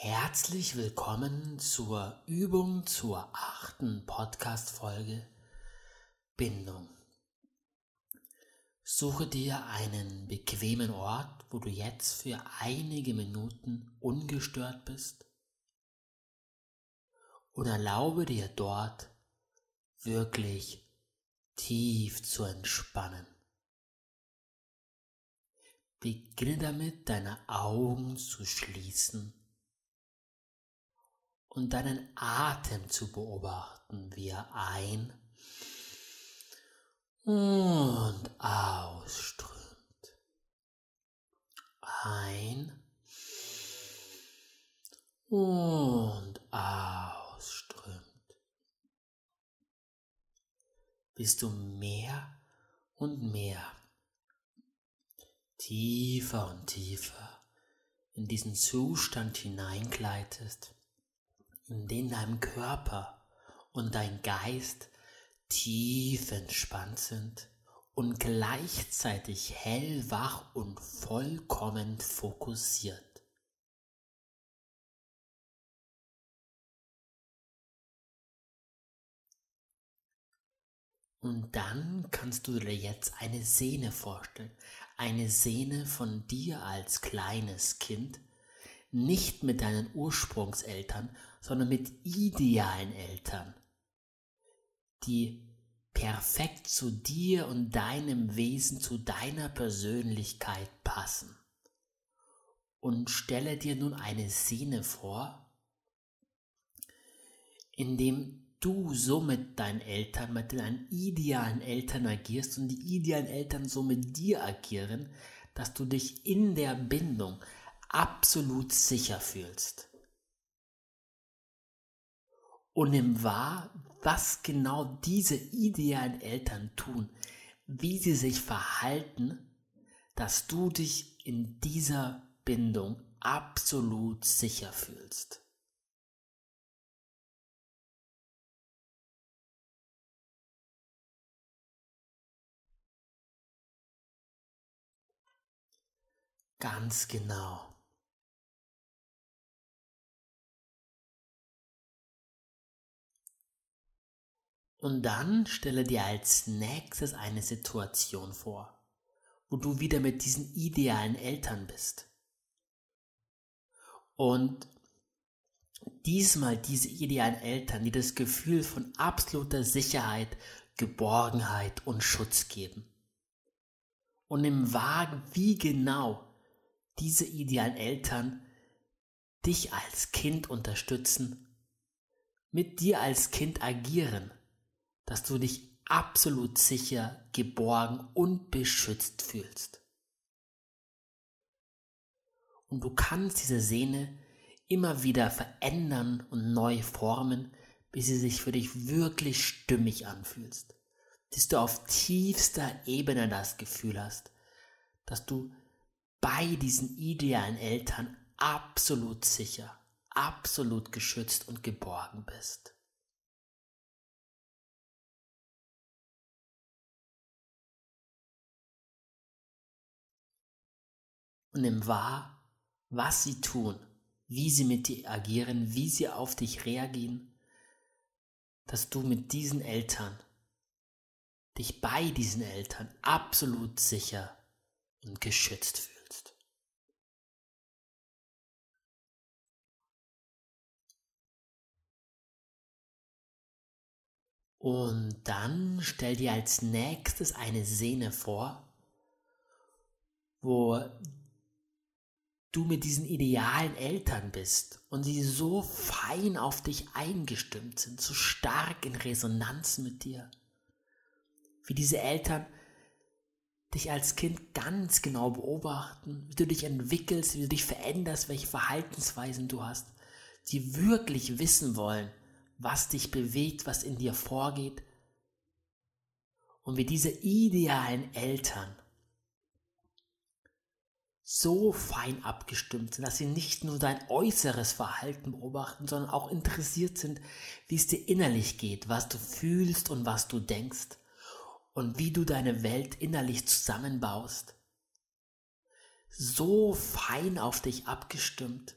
Herzlich willkommen zur Übung zur achten Podcast-Folge Bindung. Suche dir einen bequemen Ort, wo du jetzt für einige Minuten ungestört bist und erlaube dir dort wirklich tief zu entspannen. Beginne damit, deine Augen zu schließen und deinen Atem zu beobachten, wie er ein und ausströmt. Ein und ausströmt. Bist du mehr und mehr tiefer und tiefer in diesen Zustand hineingleitest in dem dein Körper und dein Geist tief entspannt sind und gleichzeitig hellwach und vollkommen fokussiert. Und dann kannst du dir jetzt eine Sehne vorstellen. Eine Sehne von dir als kleines Kind, nicht mit deinen Ursprungseltern, sondern mit idealen Eltern, die perfekt zu dir und deinem Wesen, zu deiner Persönlichkeit passen. Und stelle dir nun eine Szene vor, in dem du so mit deinen Eltern, mit deinen idealen Eltern agierst und die idealen Eltern so mit dir agieren, dass du dich in der Bindung absolut sicher fühlst. Und nimm wahr, was genau diese idealen Eltern tun, wie sie sich verhalten, dass du dich in dieser Bindung absolut sicher fühlst. Ganz genau. Und dann stelle dir als nächstes eine Situation vor, wo du wieder mit diesen idealen Eltern bist. Und diesmal diese idealen Eltern, die das Gefühl von absoluter Sicherheit, Geborgenheit und Schutz geben. Und im Wagen, wie genau diese idealen Eltern dich als Kind unterstützen, mit dir als Kind agieren dass du dich absolut sicher, geborgen und beschützt fühlst. Und du kannst diese Sehne immer wieder verändern und neu formen, bis sie sich für dich wirklich stimmig anfühlst. Bis du auf tiefster Ebene das Gefühl hast, dass du bei diesen idealen Eltern absolut sicher, absolut geschützt und geborgen bist. Nimm wahr, was sie tun, wie sie mit dir agieren, wie sie auf dich reagieren, dass du mit diesen Eltern, dich bei diesen Eltern absolut sicher und geschützt fühlst. Und dann stell dir als nächstes eine Szene vor, wo du mit diesen idealen Eltern bist und sie so fein auf dich eingestimmt sind, so stark in Resonanz mit dir. Wie diese Eltern dich als Kind ganz genau beobachten, wie du dich entwickelst, wie du dich veränderst, welche Verhaltensweisen du hast, die wirklich wissen wollen, was dich bewegt, was in dir vorgeht. Und wie diese idealen Eltern so fein abgestimmt sind, dass sie nicht nur dein äußeres Verhalten beobachten, sondern auch interessiert sind, wie es dir innerlich geht, was du fühlst und was du denkst und wie du deine Welt innerlich zusammenbaust. So fein auf dich abgestimmt,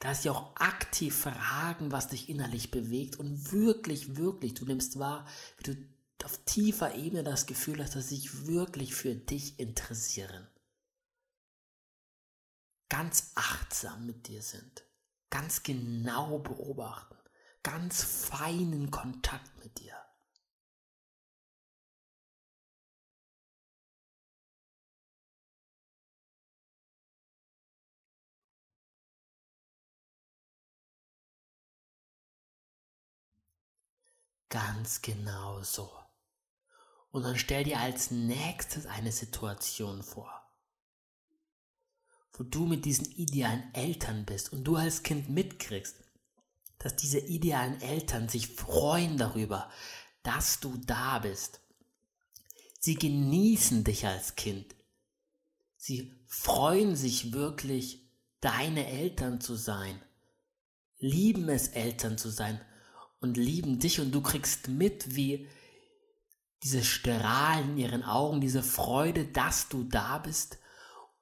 Dass sie auch aktiv fragen, was dich innerlich bewegt und wirklich, wirklich, du nimmst wahr, wie du auf tiefer Ebene das Gefühl hast, dass sie sich wirklich für dich interessieren. Ganz achtsam mit dir sind, ganz genau beobachten, ganz feinen Kontakt mit dir. Ganz genau so. Und dann stell dir als nächstes eine Situation vor, wo du mit diesen idealen Eltern bist und du als Kind mitkriegst, dass diese idealen Eltern sich freuen darüber, dass du da bist. Sie genießen dich als Kind. Sie freuen sich wirklich, deine Eltern zu sein, lieben es, Eltern zu sein und lieben dich und du kriegst mit, wie diese Strahlen in ihren Augen, diese Freude, dass du da bist.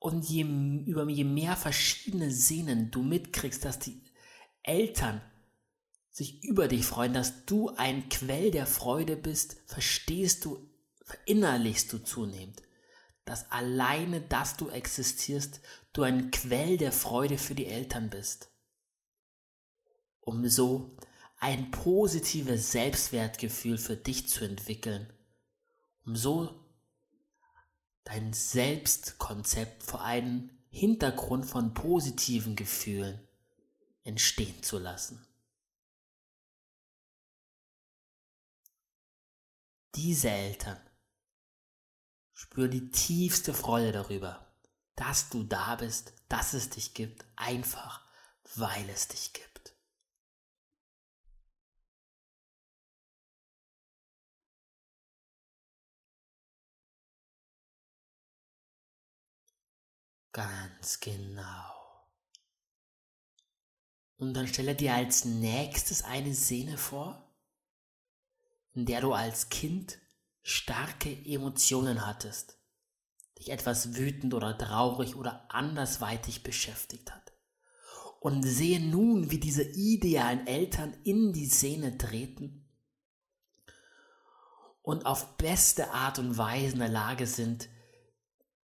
Und je, über, je mehr verschiedene Szenen du mitkriegst, dass die Eltern sich über dich freuen, dass du ein Quell der Freude bist, verstehst du, verinnerlichst du zunehmend, dass alleine, dass du existierst, du ein Quell der Freude für die Eltern bist. Um so ein positives Selbstwertgefühl für dich zu entwickeln, um so dein Selbstkonzept vor einem Hintergrund von positiven Gefühlen entstehen zu lassen. Diese Eltern spüren die tiefste Freude darüber, dass du da bist, dass es dich gibt, einfach weil es dich gibt. Ganz genau. Und dann stelle dir als nächstes eine Szene vor, in der du als Kind starke Emotionen hattest, dich etwas wütend oder traurig oder andersweitig beschäftigt hat. Und sehe nun, wie diese idealen Eltern in die Szene treten und auf beste Art und Weise in der Lage sind,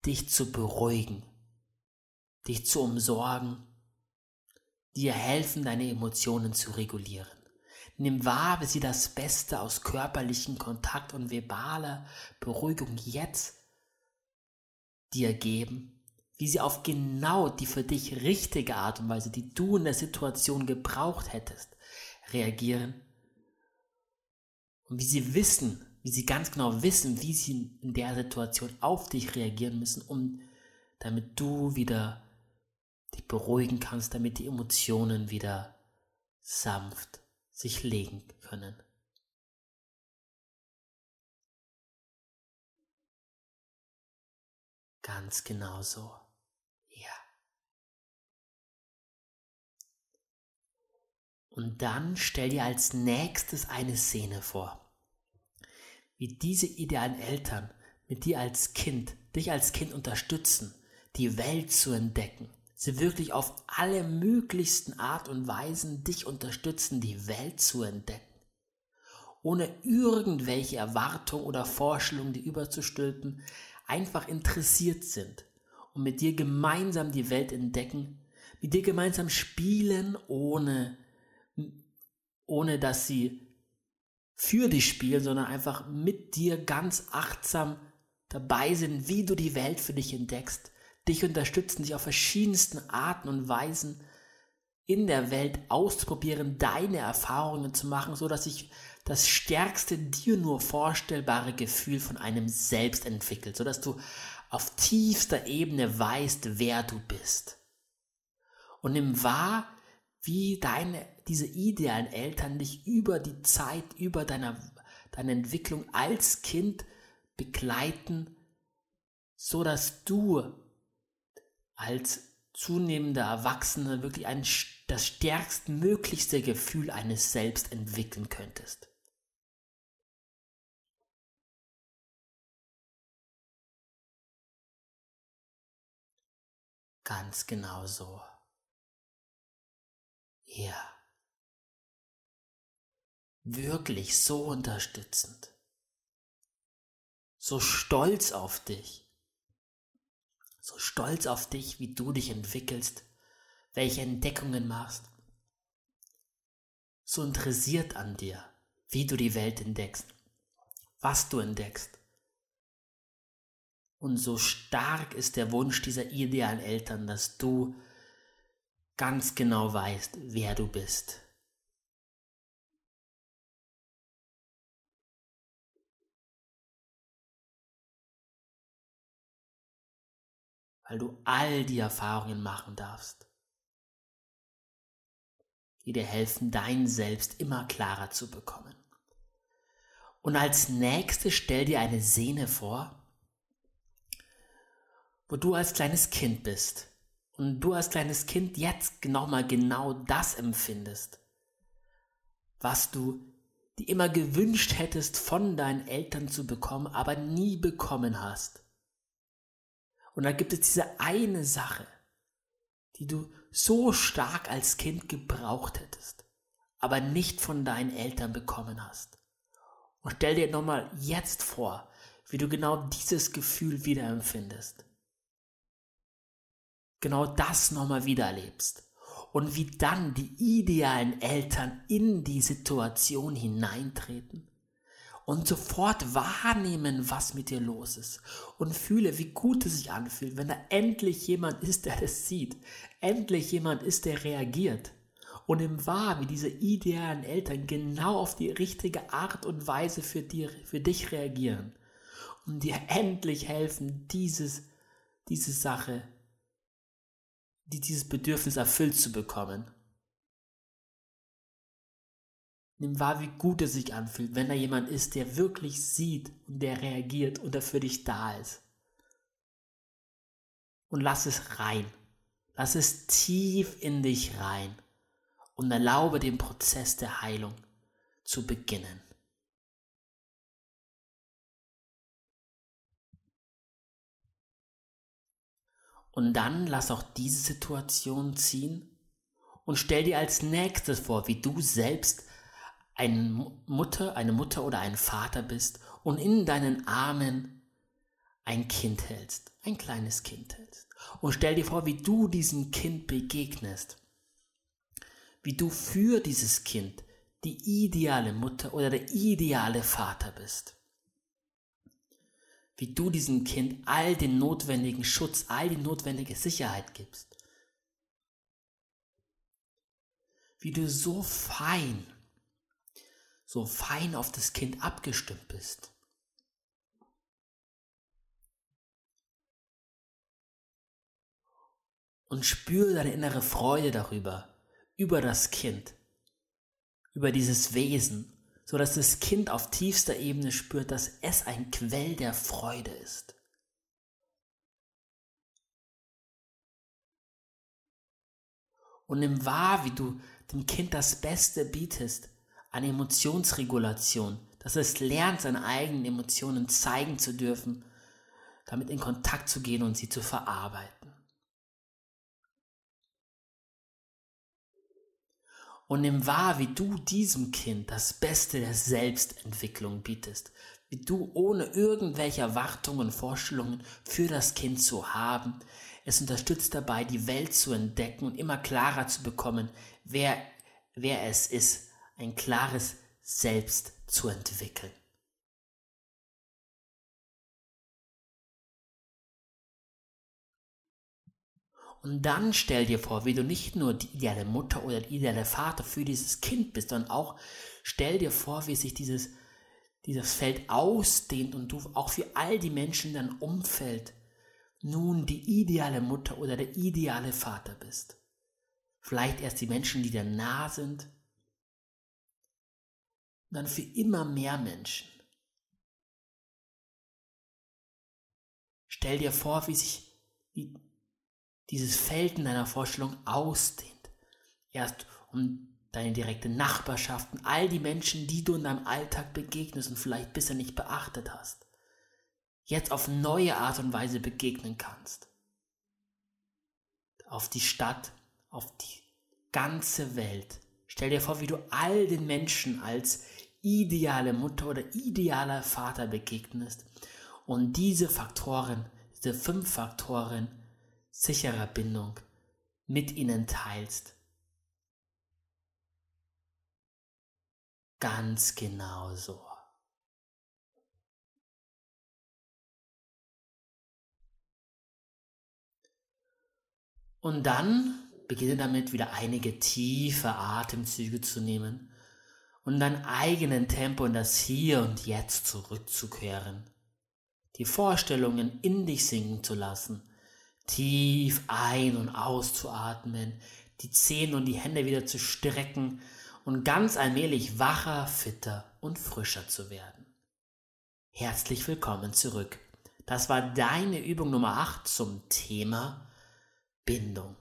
dich zu beruhigen, dich zu umsorgen, dir helfen, deine Emotionen zu regulieren. Nimm wahr, wie sie das Beste aus körperlichen Kontakt und verbaler Beruhigung jetzt dir geben, wie sie auf genau die für dich richtige Art und Weise, die du in der Situation gebraucht hättest, reagieren und wie sie wissen, wie sie ganz genau wissen, wie sie in der Situation auf dich reagieren müssen, um damit du wieder dich beruhigen kannst, damit die Emotionen wieder sanft sich legen können. Ganz genau so. Ja. Und dann stell dir als nächstes eine Szene vor, wie diese idealen Eltern mit dir als Kind, dich als Kind unterstützen, die Welt zu entdecken, sie wirklich auf alle möglichsten Art und Weisen dich unterstützen, die Welt zu entdecken. Ohne irgendwelche Erwartungen oder Vorstellungen, die überzustülpen, einfach interessiert sind und mit dir gemeinsam die Welt entdecken, mit dir gemeinsam spielen, ohne, ohne dass sie für dich spielen, sondern einfach mit dir ganz achtsam dabei sind, wie du die Welt für dich entdeckst dich unterstützen, dich auf verschiedensten Arten und Weisen in der Welt auszuprobieren, deine Erfahrungen zu machen, so dass sich das stärkste dir nur vorstellbare Gefühl von einem selbst entwickelt, so dass du auf tiefster Ebene weißt, wer du bist. Und nimm wahr, wie deine, diese idealen Eltern dich über die Zeit, über deine, deine Entwicklung als Kind begleiten, so dass du als zunehmender Erwachsener wirklich ein, das stärkstmöglichste Gefühl eines Selbst entwickeln könntest. Ganz genau so. her. Wirklich so unterstützend. So stolz auf dich. So stolz auf dich, wie du dich entwickelst, welche Entdeckungen machst. So interessiert an dir, wie du die Welt entdeckst, was du entdeckst. Und so stark ist der Wunsch dieser idealen Eltern, dass du ganz genau weißt, wer du bist. Weil du all die Erfahrungen machen darfst, die dir helfen, dein Selbst immer klarer zu bekommen. Und als nächstes stell dir eine Szene vor, wo du als kleines Kind bist und du als kleines Kind jetzt nochmal genau das empfindest, was du dir immer gewünscht hättest von deinen Eltern zu bekommen, aber nie bekommen hast. Und da gibt es diese eine Sache, die du so stark als Kind gebraucht hättest, aber nicht von deinen Eltern bekommen hast. Und stell dir nochmal jetzt vor, wie du genau dieses Gefühl wieder empfindest genau das nochmal wieder erlebst und wie dann die idealen Eltern in die Situation hineintreten und sofort wahrnehmen, was mit dir los ist. Und fühle, wie gut es sich anfühlt, wenn da endlich jemand ist, der das sieht, endlich jemand ist, der reagiert. Und im Wahr, wie diese idealen Eltern genau auf die richtige Art und Weise für, dir, für dich reagieren. Und dir endlich helfen, dieses, diese Sache die dieses Bedürfnis erfüllt zu bekommen. Nimm wahr, wie gut es sich anfühlt, wenn da jemand ist, der wirklich sieht und der reagiert und der für dich da ist. Und lass es rein. Lass es tief in dich rein und erlaube den Prozess der Heilung zu beginnen. Und dann lass auch diese Situation ziehen und stell dir als nächstes vor, wie du selbst eine Mutter, eine Mutter oder ein Vater bist und in deinen Armen ein Kind hältst, ein kleines Kind hältst. Und stell dir vor, wie du diesem Kind begegnest, wie du für dieses Kind die ideale Mutter oder der ideale Vater bist wie du diesem Kind all den notwendigen Schutz, all die notwendige Sicherheit gibst. Wie du so fein, so fein auf das Kind abgestimmt bist. Und spüre deine innere Freude darüber, über das Kind, über dieses Wesen so dass das Kind auf tiefster Ebene spürt, dass es ein Quell der Freude ist. Und nimm wahr, wie du dem Kind das Beste bietest an Emotionsregulation, dass es lernt, seine eigenen Emotionen zeigen zu dürfen, damit in Kontakt zu gehen und sie zu verarbeiten. und nimm wahr, wie du diesem Kind das Beste der Selbstentwicklung bietest, wie du ohne irgendwelche Erwartungen und Vorstellungen für das Kind zu haben, es unterstützt dabei, die Welt zu entdecken und immer klarer zu bekommen, wer, wer es ist, ein klares Selbst zu entwickeln. Und dann stell dir vor, wie du nicht nur die ideale Mutter oder der ideale Vater für dieses Kind bist, sondern auch stell dir vor, wie sich dieses, dieses Feld ausdehnt und du auch für all die Menschen in deinem Umfeld nun die ideale Mutter oder der ideale Vater bist. Vielleicht erst die Menschen, die dir nah sind, dann für immer mehr Menschen. Stell dir vor, wie sich wie dieses Feld in deiner Vorstellung ausdehnt. Erst um deine direkte Nachbarschaft und all die Menschen, die du in deinem Alltag begegnest und vielleicht bisher nicht beachtet hast, jetzt auf neue Art und Weise begegnen kannst. Auf die Stadt, auf die ganze Welt. Stell dir vor, wie du all den Menschen als ideale Mutter oder idealer Vater begegnest und diese Faktoren, diese fünf Faktoren sicherer Bindung mit ihnen teilst. Ganz genau so. Und dann beginne damit wieder einige tiefe Atemzüge zu nehmen und dein eigenen Tempo in das Hier und Jetzt zurückzukehren. Die Vorstellungen in dich sinken zu lassen, tief ein- und auszuatmen, die Zähne und die Hände wieder zu strecken und ganz allmählich wacher, fitter und frischer zu werden. Herzlich willkommen zurück. Das war deine Übung Nummer 8 zum Thema Bindung.